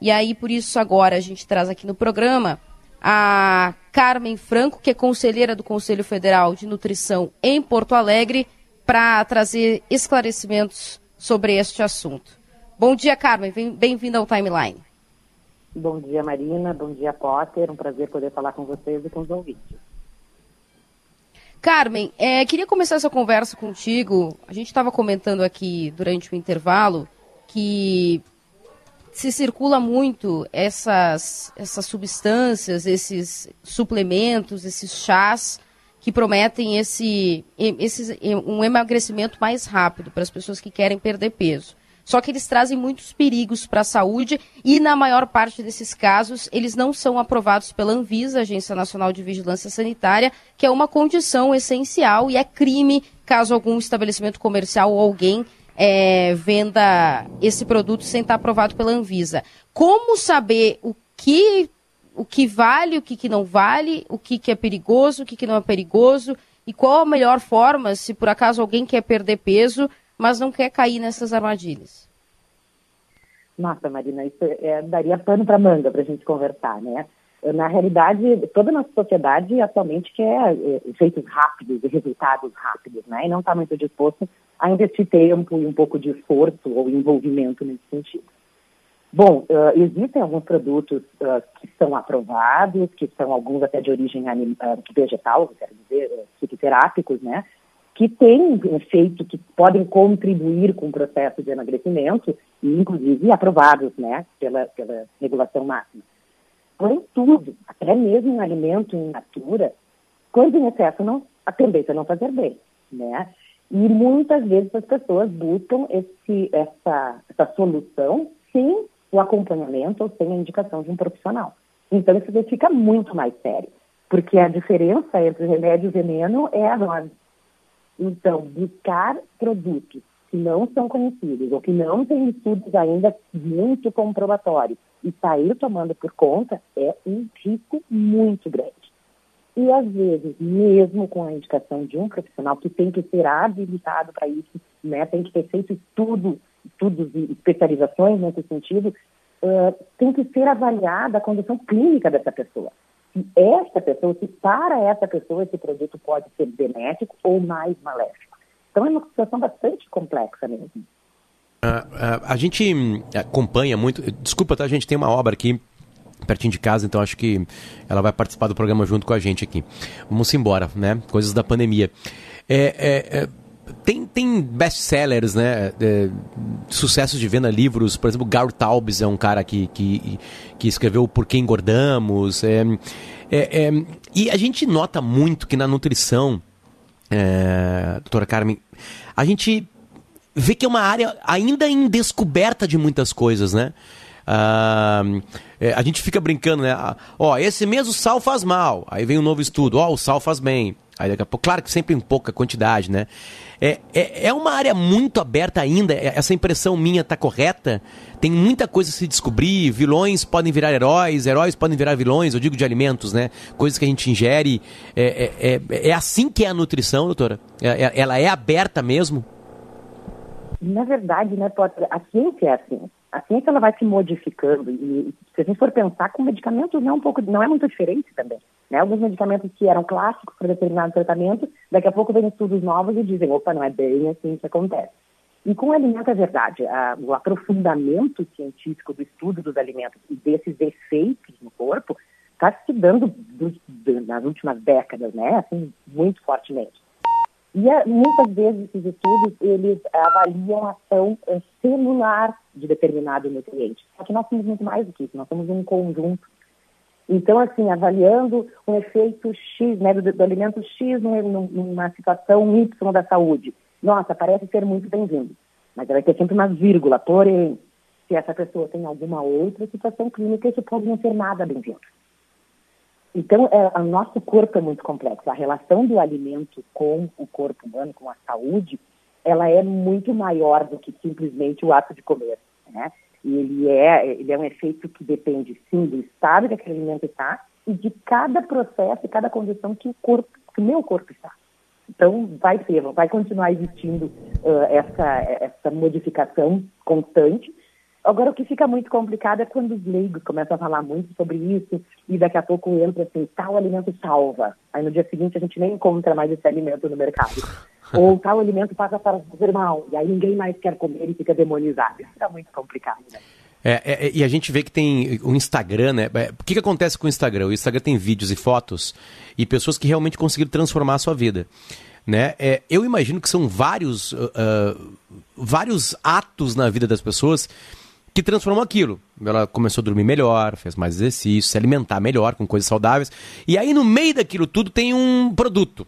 E aí, por isso, agora a gente traz aqui no programa a Carmen Franco, que é conselheira do Conselho Federal de Nutrição em Porto Alegre, para trazer esclarecimentos sobre este assunto. Bom dia, Carmen. Bem-vinda ao Timeline. Bom dia, Marina. Bom dia, Potter. Um prazer poder falar com vocês e com os ouvintes. Carmen, é, queria começar essa conversa contigo. A gente estava comentando aqui durante o intervalo que se circula muito essas, essas substâncias, esses suplementos, esses chás que prometem esse, esse, um emagrecimento mais rápido para as pessoas que querem perder peso. Só que eles trazem muitos perigos para a saúde e, na maior parte desses casos, eles não são aprovados pela Anvisa, Agência Nacional de Vigilância Sanitária, que é uma condição essencial e é crime caso algum estabelecimento comercial ou alguém é, venda esse produto sem estar aprovado pela Anvisa. Como saber o que, o que vale, o que, que não vale, o que, que é perigoso, o que, que não é perigoso e qual a melhor forma se por acaso alguém quer perder peso, mas não quer cair nessas armadilhas? Nossa, Marina, isso é, daria pano para manga para a gente conversar, né? Na realidade, toda a nossa sociedade atualmente quer é, efeitos rápidos e resultados rápidos, né? E não está muito disposto a investir tempo e um pouco de esforço ou envolvimento nesse sentido. Bom, uh, existem alguns produtos uh, que são aprovados, que são alguns até de origem anim, uh, vegetal, quero dizer, fitoterápicos, né? Que têm efeito, que podem contribuir com o processo de emagrecimento e, inclusive, aprovados, né? Pela, pela regulação máxima. Porém, tudo, até mesmo um alimento in natura, quando em excesso, não, a tendência é não fazer bem, né? E muitas vezes as pessoas buscam esse, essa, essa solução sem o acompanhamento ou sem a indicação de um profissional. Então isso fica muito mais sério, porque a diferença entre remédio e veneno é a dose. Então, buscar produtos que não são conhecidos ou que não têm estudos ainda muito comprobatórios e sair tomando por conta é um risco muito grande. E às vezes, mesmo com a indicação de um profissional que tem que ser habilitado para isso, né, tem que ter feito estudo, estudos e especializações nesse sentido, uh, tem que ser avaliada a condição clínica dessa pessoa. Se essa pessoa, se para essa pessoa esse produto pode ser benéfico ou mais maléfico. Então é uma situação bastante complexa mesmo. Uh, uh, a gente acompanha muito. Desculpa, tá? A gente tem uma obra aqui pertinho de casa, então acho que ela vai participar do programa junto com a gente aqui. Vamos embora, né? Coisas da pandemia. É, é, é, tem, tem best-sellers, né? É, sucessos de venda, livros. Por exemplo, Gar Taubes é um cara que, que, que escreveu Por que Engordamos. É, é, é, e a gente nota muito que na nutrição, é, doutora Carmen, a gente vê que é uma área ainda em descoberta de muitas coisas, né? Ah, a gente fica brincando, né? Ah, ó, esse mês o sal faz mal. Aí vem um novo estudo, ó, o sal faz bem. Aí daqui a pouco, claro que sempre em pouca quantidade, né? É, é, é uma área muito aberta ainda. É, essa impressão minha está correta. Tem muita coisa a se descobrir. Vilões podem virar heróis, heróis podem virar vilões. Eu digo de alimentos, né? Coisas que a gente ingere. É, é, é, é assim que é a nutrição, doutora? É, ela é aberta mesmo? Na verdade, né, Potter, a ciência é assim a ciência ela vai se modificando. E se a gente for pensar com medicamentos não é um pouco não é muito diferente também né? Alguns medicamentos que eram clássicos para determinado tratamento daqui a pouco vem estudos novos e dizem opa não é bem assim que acontece. E com o alimento é verdade a, o aprofundamento científico do estudo dos alimentos e desses efeitos no corpo está se dando dos, nas últimas décadas né? Assim muito fortemente e é, muitas vezes esses estudos, eles avaliam a ação celular de determinado nutriente. Só que nós somos muito mais do que isso, nós somos um conjunto. Então, assim, avaliando um efeito X, né, do, do alimento X numa situação Y da saúde. Nossa, parece ser muito bem-vindo. Mas vai ter sempre uma vírgula. Porém, se essa pessoa tem alguma outra situação clínica, isso pode não ser nada bem-vindo. Então, é, o nosso corpo é muito complexo. A relação do alimento com o corpo humano, com a saúde, ela é muito maior do que simplesmente o ato de comer, né? E ele é, ele é um efeito que depende, sim, do estado que aquele alimento está e de cada processo e cada condição que o corpo, que meu corpo está. Então, vai ser, vai continuar existindo uh, essa, essa modificação constante, Agora, o que fica muito complicado é quando os leigos começam a falar muito sobre isso e daqui a pouco entra assim, tal alimento salva. Aí no dia seguinte a gente nem encontra mais esse alimento no mercado. Ou tal alimento passa para fazer mal. E aí ninguém mais quer comer e fica demonizado. Isso fica muito complicado, né? É, é, e a gente vê que tem o Instagram, né? É, o que, que acontece com o Instagram? O Instagram tem vídeos e fotos e pessoas que realmente conseguiram transformar a sua vida. Né? É, eu imagino que são vários, uh, uh, vários atos na vida das pessoas que transformou aquilo. Ela começou a dormir melhor, fez mais exercício, se alimentar melhor, com coisas saudáveis. E aí, no meio daquilo tudo, tem um produto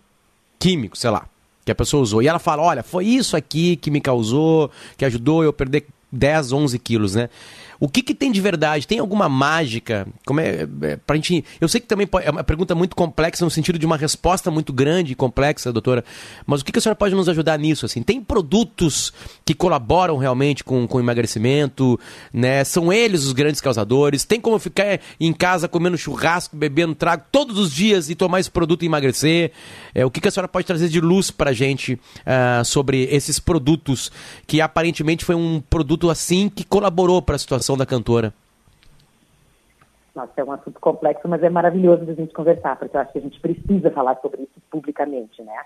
químico, sei lá, que a pessoa usou. E ela fala: olha, foi isso aqui que me causou, que ajudou eu perder 10, 11 quilos, né? O que, que tem de verdade? Tem alguma mágica? Como é, é pra gente. Eu sei que também é uma pergunta muito complexa no sentido de uma resposta muito grande e complexa, doutora. Mas o que, que a senhora pode nos ajudar nisso? Assim, tem produtos que colaboram realmente com, com o emagrecimento, né? São eles os grandes causadores. Tem como ficar em casa comendo churrasco, bebendo trago todos os dias e tomar esse produto e emagrecer? É, o que, que a senhora pode trazer de luz pra gente uh, sobre esses produtos que aparentemente foi um produto assim que colaborou para a situação da cantora? Nossa, é um assunto complexo, mas é maravilhoso a gente conversar, porque eu acho que a gente precisa falar sobre isso publicamente, né?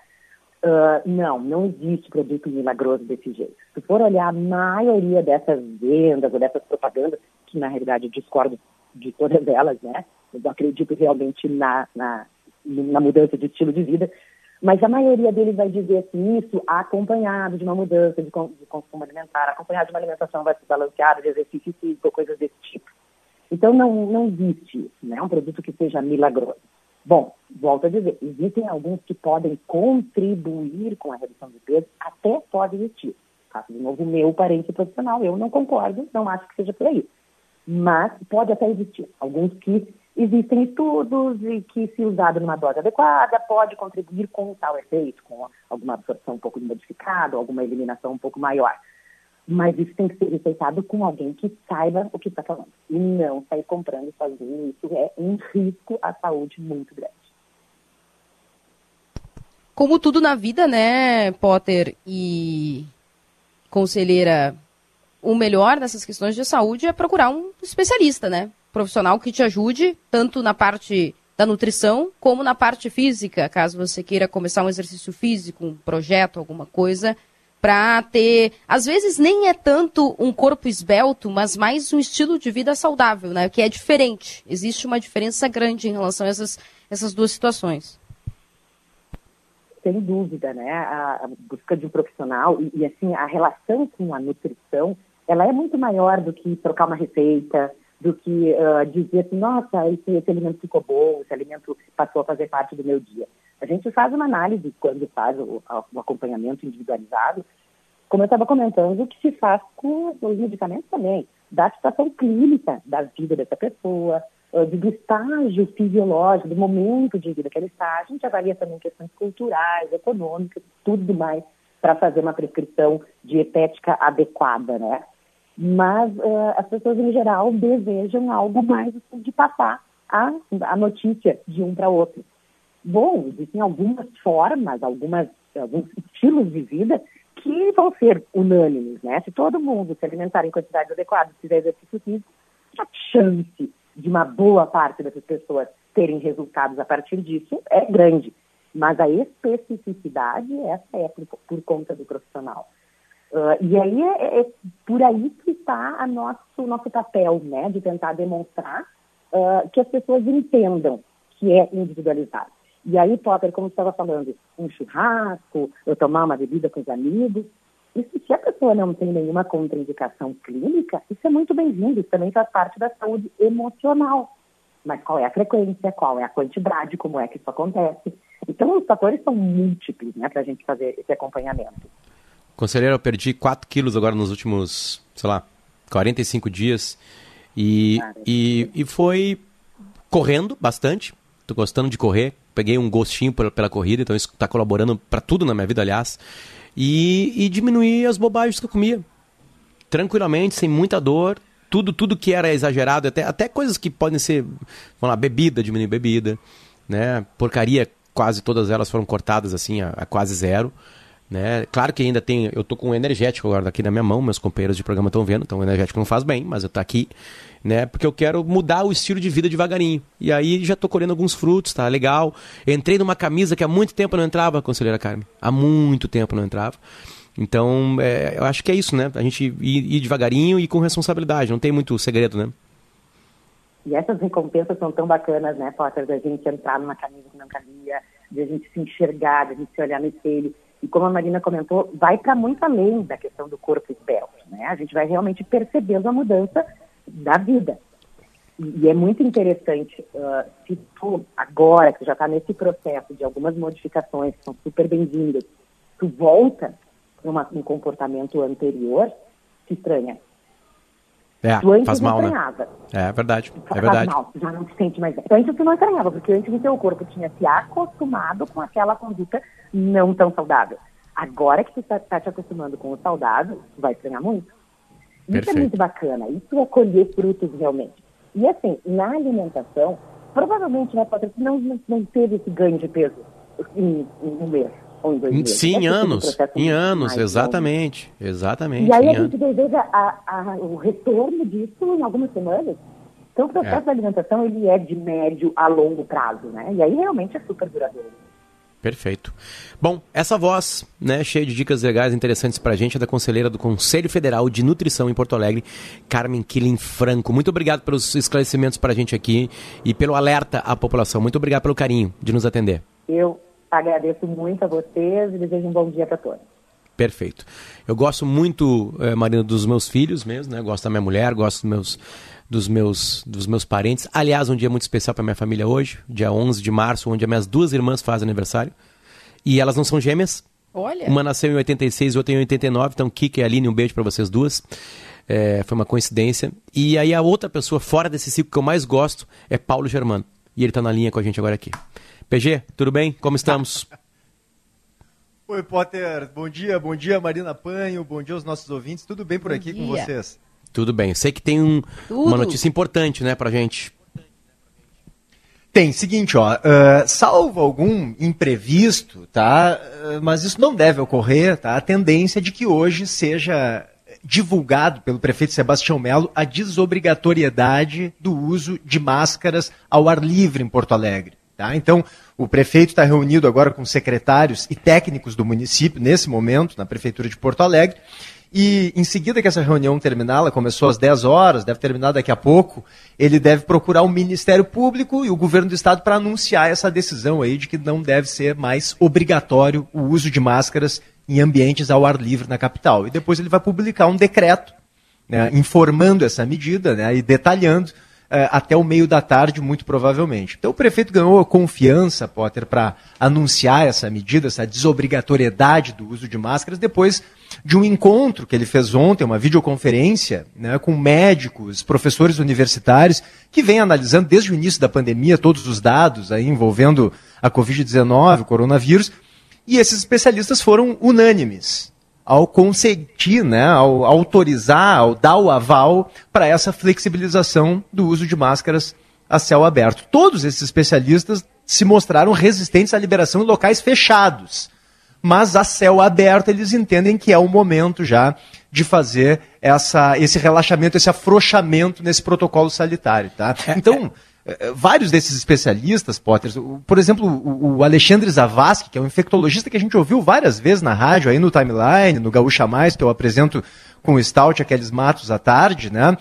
Uh, não, não existe produto milagroso desse jeito. Se for olhar a maioria dessas vendas ou dessas propagandas, que na realidade eu discordo de todas elas, né? Eu acredito realmente na, na, na mudança de estilo de vida, mas a maioria deles vai dizer assim, isso acompanhado de uma mudança de, de consumo alimentar, acompanhado de uma alimentação balanceada, de exercício físico, coisas desse tipo. Então, não, não existe isso, né? um produto que seja milagroso. Bom, volto a dizer, existem alguns que podem contribuir com a redução de peso, até pode existir. De novo meu parente profissional, eu não concordo, não acho que seja por aí. Mas pode até existir. Alguns que Existem estudos e que, se usado numa dose adequada, pode contribuir com tal efeito, com alguma absorção um pouco modificada, alguma eliminação um pouco maior. Mas isso tem que ser receitado com alguém que saiba o que está falando. E não sair comprando sozinho. Isso é um risco à saúde muito grande. Como tudo na vida, né, Potter e conselheira, o melhor nessas questões de saúde é procurar um especialista, né? Profissional que te ajude, tanto na parte da nutrição, como na parte física, caso você queira começar um exercício físico, um projeto, alguma coisa, para ter, às vezes nem é tanto um corpo esbelto, mas mais um estilo de vida saudável, né? Que é diferente. Existe uma diferença grande em relação a essas, essas duas situações. Sem dúvida, né? A, busca de um profissional e, e, assim a relação com a nutrição, ela é muito maior do que trocar uma receita, do que uh, dizer assim, nossa, esse, esse alimento ficou bom, esse alimento passou a fazer parte do meu dia. A gente faz uma análise quando faz o, o acompanhamento individualizado, como eu estava comentando, o que se faz com os medicamentos também, da situação clínica da vida dessa pessoa, uh, do estágio fisiológico, do momento de vida que ele está. A gente avalia também questões culturais, econômicas, tudo mais, para fazer uma prescrição dietética adequada, né? Mas uh, as pessoas em geral desejam algo mais assim, de passar a, a notícia de um para outro. Bom, existem algumas formas, algumas, alguns estilos de vida que vão ser unânimes, né? Se todo mundo se alimentar em quantidades adequadas, fizer exercício físico, a chance de uma boa parte dessas pessoas terem resultados a partir disso é grande. Mas a especificidade, essa é por, por conta do profissional. Uh, e aí é, é, por aí que está o nosso, nosso papel, né, de tentar demonstrar uh, que as pessoas entendam que é individualizado. E aí, Potter, como você estava falando, um churrasco, eu tomar uma bebida com os amigos, isso se a pessoa não tem nenhuma contraindicação clínica, isso é muito bem-vindo, isso também faz parte da saúde emocional. Mas qual é a frequência, qual é a quantidade, como é que isso acontece? Então, os fatores são múltiplos né, para a gente fazer esse acompanhamento. Conselheiro, eu perdi 4 quilos agora nos últimos, sei lá, 45 dias. E, e, e foi correndo bastante. Tô gostando de correr. Peguei um gostinho pela, pela corrida, então isso está colaborando para tudo na minha vida, aliás. E, e diminuir as bobagens que eu comia. Tranquilamente, sem muita dor. Tudo, tudo que era exagerado, até, até coisas que podem ser, vamos lá, bebida, diminuir bebida, né? Porcaria, quase todas elas foram cortadas assim a, a quase zero. Né? Claro que ainda tem. Eu tô com um energético agora aqui na minha mão, meus companheiros de programa estão vendo, então o energético não faz bem, mas eu tô aqui, né? Porque eu quero mudar o estilo de vida devagarinho. E aí já tô colhendo alguns frutos, tá legal. Entrei numa camisa que há muito tempo não entrava, conselheira Carmen. Há muito tempo não entrava. Então, é, eu acho que é isso, né? A gente ir, ir devagarinho e com responsabilidade, não tem muito segredo, né? E essas recompensas são tão bacanas, né, Potter, da gente entrar numa camisa que não cabia, de a gente se enxergar, de a gente se olhar no espelho e como a Marina comentou, vai para muito além da questão do corpo esbelto, né? A gente vai realmente percebendo a mudança da vida. E, e é muito interessante, uh, se tu, agora, que já está nesse processo de algumas modificações que são super bem-vindas, tu volta para um comportamento anterior, se estranha. É, Tu antes faz mal, né? estranhava. É verdade, é Faz verdade. mal, já não se sente mais bem. Então, antes você não estranhava, porque antes o teu corpo tinha se acostumado com aquela conduta não tão saudável. Agora que tu está tá te acostumando com o saudável, tu vai estranhar muito. Isso Perfeito. é muito bacana, isso é colher frutos realmente. E assim, na alimentação, provavelmente, né, Patrícia, não, não, não teve esse ganho de peso em, em um mês ou em dois meses. Sim, anos. Em anos, mais exatamente. Exatamente. e aí a anos. gente deseja a- a- o retorno disso em algumas semanas. Então o processo É. da alimentação ele é de médio a longo prazo, né? E aí realmente é super duradouro. Perfeito. Bom, essa voz, né, cheia de dicas legais, interessantes pra gente, é da conselheira do Conselho Federal de Nutrição em Porto Alegre, Carmen Killing Franco. Muito obrigado pelos esclarecimentos pra gente aqui e pelo alerta à população. Muito obrigado pelo carinho de nos atender. Eu agradeço muito a vocês e desejo um bom dia para todos. Perfeito. Eu gosto muito, eh, Marina, dos meus filhos mesmo, né? Gosto da minha mulher, gosto dos meus, dos meus, dos meus parentes. Aliás, um dia muito especial para minha família hoje, dia 11 de março, onde as minhas duas irmãs fazem aniversário. E elas não são gêmeas. Olha. Uma nasceu em 86 e outra em 89. Então, Kika e Aline, um beijo para vocês duas. É, foi uma coincidência. E aí, a outra pessoa fora desse ciclo que eu mais gosto é Paulo Germano. E ele tá na linha com a gente agora aqui. PG, tudo bem? Como estamos? Oi, Potter. Bom dia, bom dia, Marina Panho. Bom dia aos nossos ouvintes. Tudo bem por aqui com dia. vocês? Tudo bem. Sei que tem um- uma notícia importante, né, pra gente. Tem, seguinte, ó, ah, salvo algum imprevisto, tá? Ah, mas isso não deve ocorrer, tá? A tendência é de que hoje seja divulgado pelo prefeito Sebastião Melo a desobrigatoriedade do uso de máscaras ao ar livre em Porto Alegre. Tá? Então, o prefeito está reunido agora com secretários e técnicos do município, nesse momento, na Prefeitura de Porto Alegre. E em seguida que essa reunião terminar, ela começou às 10 horas, deve terminar daqui a pouco, ele deve procurar o Ministério Público e o Governo do Estado para anunciar essa decisão aí de que não deve ser mais obrigatório o uso de máscaras em ambientes ao ar livre na capital. E depois ele vai publicar um decreto né, informando essa medida né, e detalhando até o meio da tarde, muito provavelmente. Então o prefeito ganhou confiança, Potter, para anunciar essa medida, essa desobrigatoriedade do uso de máscaras, depois de um encontro que ele fez ontem, uma videoconferência né, com médicos, professores universitários, que vem analisando desde o início da pandemia todos os dados aí envolvendo a Covid-19, o coronavírus, e esses especialistas foram unânimes ao consentir, né, ao autorizar, ao dar o aval para essa flexibilização do uso de máscaras a céu aberto. Todos esses especialistas se mostraram resistentes à liberação em locais fechados. Mas a céu aberto eles entendem que é o momento já de fazer essa, esse relaxamento, esse afrouxamento nesse protocolo sanitário. Tá? Então, eh, vários desses especialistas, Potter, por exemplo, o, o Alexandre Zavascki, que é um infectologista que a gente ouviu várias vezes na rádio, aí no Timeline, no Gaúcha Mais, que eu apresento com o Stout, aqueles matos à tarde, né?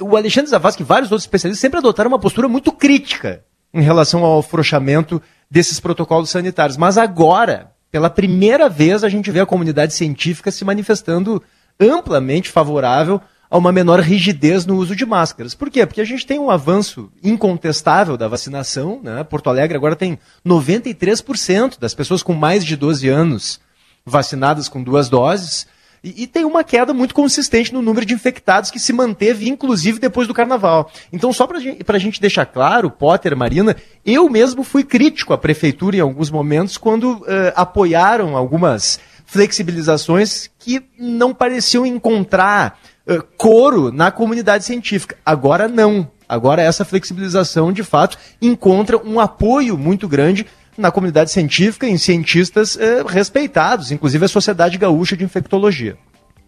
O Alexandre Zavascki e vários outros especialistas sempre adotaram uma postura muito crítica em relação ao afrouxamento desses protocolos sanitários. Mas agora, pela primeira vez, a gente vê a comunidade científica se manifestando amplamente favorável a uma menor rigidez no uso de máscaras. Por quê? Porque a gente tem um avanço incontestável da vacinação. Né? Porto Alegre agora tem 93% das pessoas com mais de 12 anos vacinadas com duas doses. E, e tem uma queda muito consistente no número de infectados que se manteve, inclusive, depois do carnaval. Então, só para a gente deixar claro, Potter, Marina, eu mesmo fui crítico à prefeitura em alguns momentos quando eh, apoiaram algumas flexibilizações que não pareciam encontrar eh, coro na comunidade científica. Agora não. Agora essa flexibilização, de fato, encontra um apoio muito grande na comunidade científica, em cientistas eh, respeitados, inclusive a Sociedade Gaúcha de Infectologia.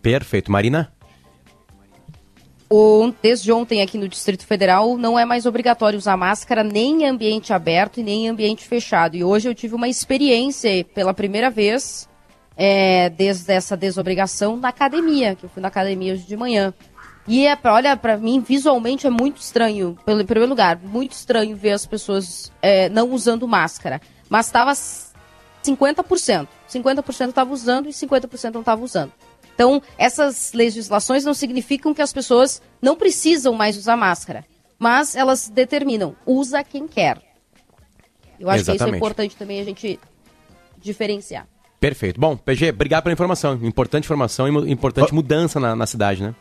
Perfeito. Marina? Desde ontem aqui no Distrito Federal não é mais obrigatório usar máscara nem em ambiente aberto e nem em ambiente fechado. E hoje eu tive uma experiência pela primeira vez é, desde essa desobrigação na academia, que eu fui na academia hoje de manhã. E é, olha, para mim visualmente é muito estranho, pelo em primeiro lugar, muito estranho ver as pessoas é, não usando máscara. Mas estava 50%. 50% estava usando e 50% não estava usando. Então, essas legislações não significam que as pessoas não precisam mais usar máscara, mas elas determinam, usa quem quer. Eu acho que isso é Exatamente. importante também a gente diferenciar. Perfeito. Bom, PG, obrigado pela informação. Importante informação e importante mudança na, na cidade, né?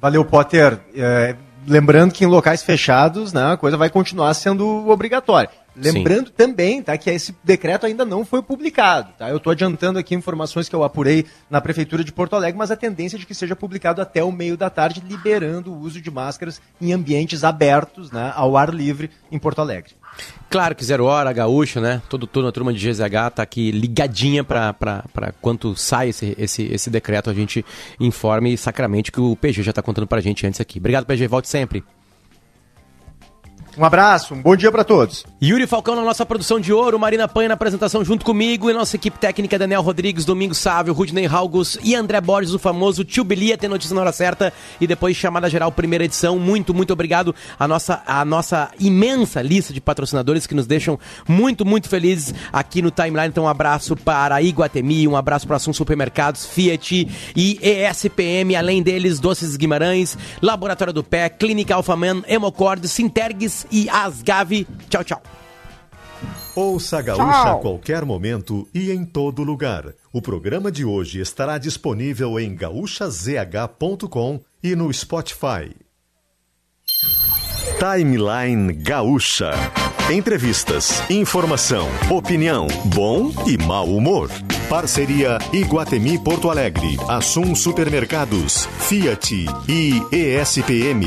Valeu, Potter. É, lembrando que em locais fechados, né, a coisa vai continuar sendo obrigatória. Lembrando Sim. também, tá, que esse decreto ainda não foi publicado, tá? Eu estou adiantando aqui informações que eu apurei na prefeitura de Porto Alegre, mas a tendência é de que seja publicado até o meio da tarde, liberando o uso de máscaras em ambientes abertos, né, ao ar livre em Porto Alegre. Claro que Zero Hora, Gaúcho, né? Todo turno, a turma de GZH tá aqui ligadinha para quando sai esse, esse, esse decreto, a gente informe sacramente que o PG já está contando para a gente antes aqui. Obrigado, PG. Volte sempre. Um abraço, um bom dia para todos. Yuri Falcão na nossa produção de ouro, Marina Panha na apresentação junto comigo e nossa equipe técnica Daniel Rodrigues, Domingos Sávio, Rudney Halgos e André Borges, o famoso Tio Belia, tem notícia na hora certa e depois chamada geral, primeira edição. Muito, muito obrigado à nossa, à nossa imensa lista de patrocinadores que nos deixam muito, muito felizes aqui no Timeline. Então um abraço para Iguatemi, um abraço para Assum Supermercados, Fiat e ESPM, além deles, Doces Guimarães, Laboratório do Pé, Clínica Alfaman, Hemocord, Sintergues e Asgave. Tchau, tchau. Ouça a Gaúcha a qualquer momento e em todo lugar. O programa de hoje estará disponível em gaúchazh.com e no Spotify. Timeline Gaúcha. Entrevistas, informação, opinião, bom e mau humor. Parceria Iguatemi Porto Alegre, Assum Supermercados, Fiat e ESPM.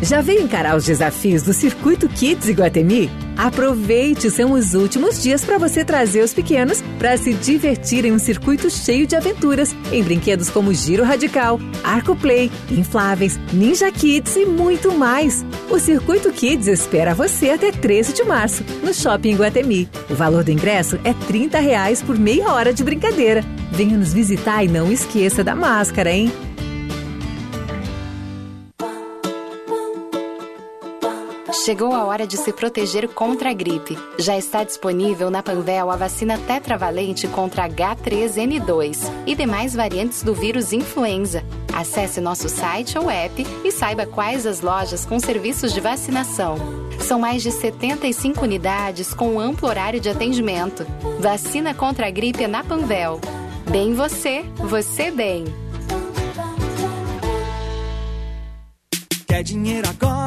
Já veio encarar os desafios do Circuito Kids Iguatemi? Aproveite, são os últimos dias para você trazer os pequenos para se divertir em um circuito cheio de aventuras, em brinquedos como Giro Radical, Arco Play, Infláveis, Ninja Kids e muito mais. O Circuito Kids espera você até 13 de março, no Shopping Iguatemi. O valor do ingresso é 30 reais por meia hora de brincadeira. Venha nos visitar e não esqueça da máscara, hein? Chegou a hora de se proteger contra a gripe. Já está disponível na Panvel a vacina tetravalente contra H3N2 e demais variantes do vírus influenza. Acesse nosso site ou app e saiba quais as lojas com serviços de vacinação. São mais de 75 unidades com amplo horário de atendimento. Vacina contra a gripe é na Panvel. Bem você, você bem. Quer dinheiro agora?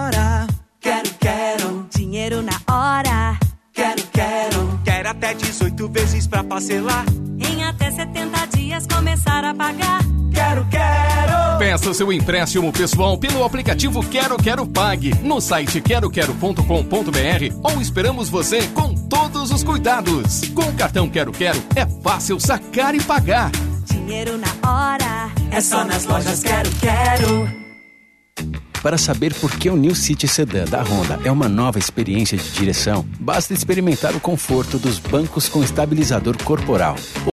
Quero, quero. Dinheiro na hora. Quero, quero. Quero até 18 vezes pra parcelar. Em até 70 dias começar a pagar. Quero, quero. Peça seu empréstimo pessoal pelo aplicativo Quero Quero Pague no site queroquero.com.br ou esperamos você com todos os cuidados. Com o cartão Quero Quero é fácil sacar e pagar. Dinheiro na hora. É só nas lojas Quero Quero. Para saber por que o New City Sedan da Honda é uma nova experiência de direção, basta experimentar o conforto dos bancos com estabilizador corporal